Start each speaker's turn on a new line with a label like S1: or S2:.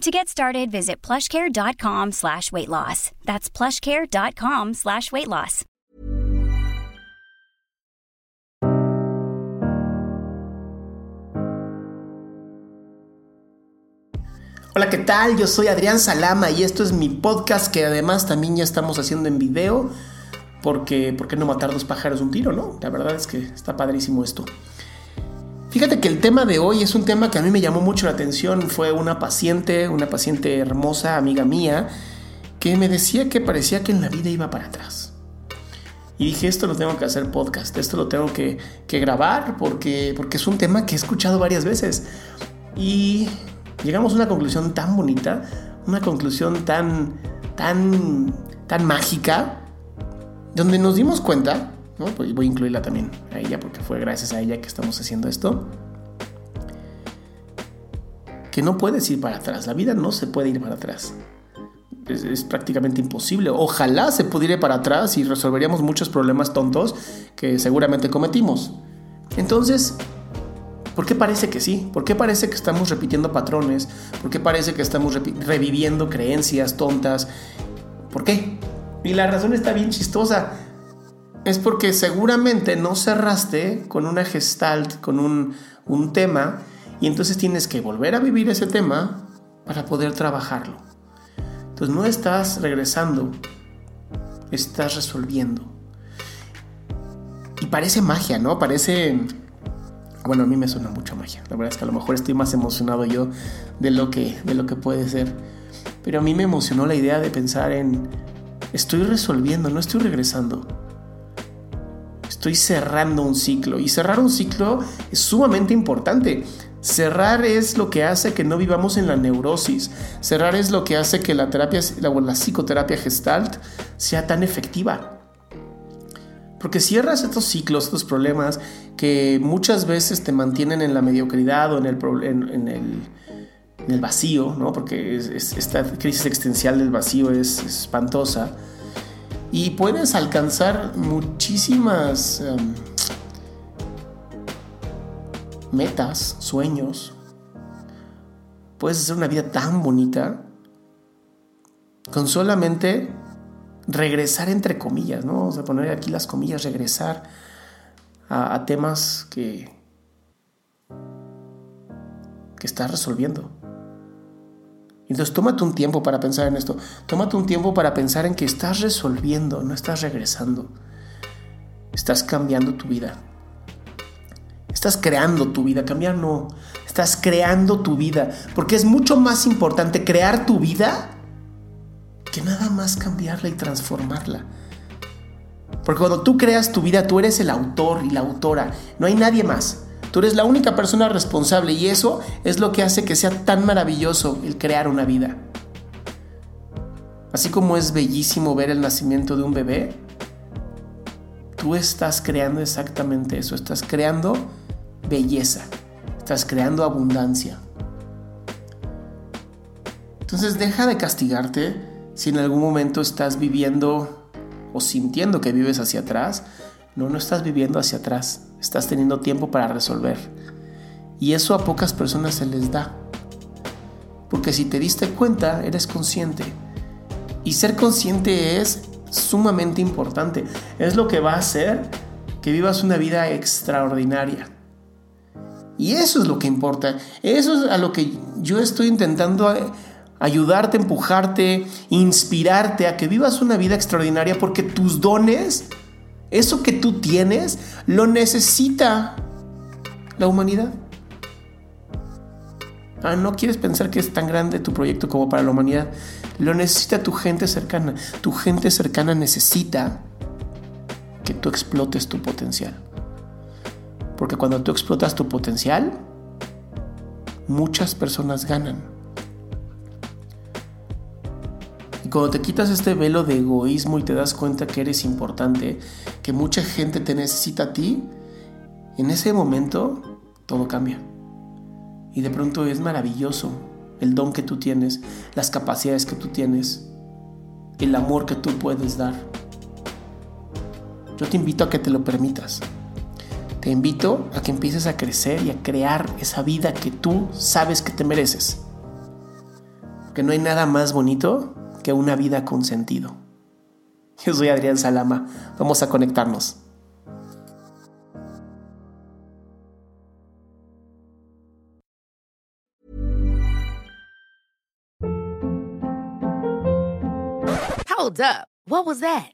S1: To get started, visit plushcare.com slash weight loss. That's plushcare.com slash weight loss.
S2: Hola, ¿qué tal? Yo soy Adrián Salama y esto es mi podcast que además también ya estamos haciendo en video porque ¿por qué no matar dos pájaros un tiro, no? La verdad es que está padrísimo esto. Fíjate que el tema de hoy es un tema que a mí me llamó mucho la atención. Fue una paciente, una paciente hermosa, amiga mía, que me decía que parecía que en la vida iba para atrás. Y dije, esto lo tengo que hacer podcast, esto lo tengo que, que grabar porque, porque es un tema que he escuchado varias veces. Y llegamos a una conclusión tan bonita, una conclusión tan, tan, tan mágica, donde nos dimos cuenta, ¿no? Pues voy a incluirla también a ella porque fue gracias a ella que estamos haciendo esto, que no puedes ir para atrás, la vida no se puede ir para atrás. Es, es, prácticamente imposible. Ojalá se pudiera ir para atrás y resolveríamos muchos problemas tontos que seguramente cometimos. Entonces, ¿por qué parece que sí? ¿Por qué parece que estamos repitiendo patrones? ¿Por qué parece que estamos reviviendo creencias tontas? ¿Por qué? Y la razón está bien chistosa. Es porque seguramente no cerraste con una gestalt, con un, un tema, y entonces tienes que volver a vivir ese tema para poder trabajarlo. Entonces no estás regresando, estás resolviendo. Y parece magia, ¿no? Parece... Bueno, a mí me suena mucho magia. La verdad es que a lo mejor estoy más emocionado yo de lo que, de lo que puede ser. Pero a mí me emocionó la idea de pensar en... Estoy resolviendo, no estoy regresando. Estoy cerrando un ciclo. Y cerrar un ciclo es sumamente importante. Cerrar es lo que hace que no vivamos en la neurosis. Cerrar es lo que hace que la terapia, la, la psicoterapia gestalt sea tan efectiva. Porque cierras estos ciclos, estos problemas que muchas veces te mantienen en la mediocridad o en el, en, el, vacío, ¿no? porque es, es, esta crisis existencial del vacío es, espantosa. Y puedes alcanzar muchísimas... Um, metas, sueños. Puedes hacer una vida tan bonita con solamente regresar entre comillas, ¿no? Vamos a poner aquí las comillas, regresar a, a temas que, que estás resolviendo. Entonces tómate un tiempo para pensar en esto. Tómate un tiempo para pensar en que estás resolviendo, no estás regresando. Estás cambiando tu vida. Estás creando tu vida, cambiar no. Estás creando tu vida, porque es mucho más importante crear tu vida que nada más cambiarla y transformarla. Porque cuando tú creas tu vida, tú eres el autor y la autora, no hay nadie más. Tú eres la única persona responsable y eso es lo que hace que sea tan maravilloso el crear una vida. Así como es bellísimo ver el nacimiento de un bebé, tú estás creando exactamente eso, estás creando belleza, estás creando abundancia. Entonces deja de castigarte si en algún momento estás viviendo o sintiendo que vives hacia atrás. No, no estás viviendo hacia atrás, estás teniendo tiempo para resolver. Y eso a pocas personas se les da. Porque si te diste cuenta, eres consciente. Y ser consciente es sumamente importante. Es lo que va a hacer que vivas una vida extraordinaria. Y eso es lo que importa. Eso es a lo que yo estoy intentando ayudarte, empujarte, inspirarte a que vivas una vida extraordinaria porque tus dones, eso que tú tienes, lo necesita la humanidad. Ah, no quieres pensar que es tan grande tu proyecto como para la humanidad. Lo necesita tu gente cercana. Tu gente cercana necesita que tú explotes tu potencial. Porque cuando tú explotas tu potencial, muchas personas ganan. Y cuando te quitas este velo de egoísmo y te das cuenta que eres importante, que mucha gente te necesita a ti, en ese momento todo cambia. Y de pronto es maravilloso el don que tú tienes, las capacidades que tú tienes, el amor que tú puedes dar. Yo te invito a que te lo permitas. Te invito a que empieces a crecer y a crear esa vida que tú sabes que te mereces. Que no hay nada más bonito que una vida con sentido. Yo soy Adrián Salama. Vamos a conectarnos.
S3: Hold up. What was that?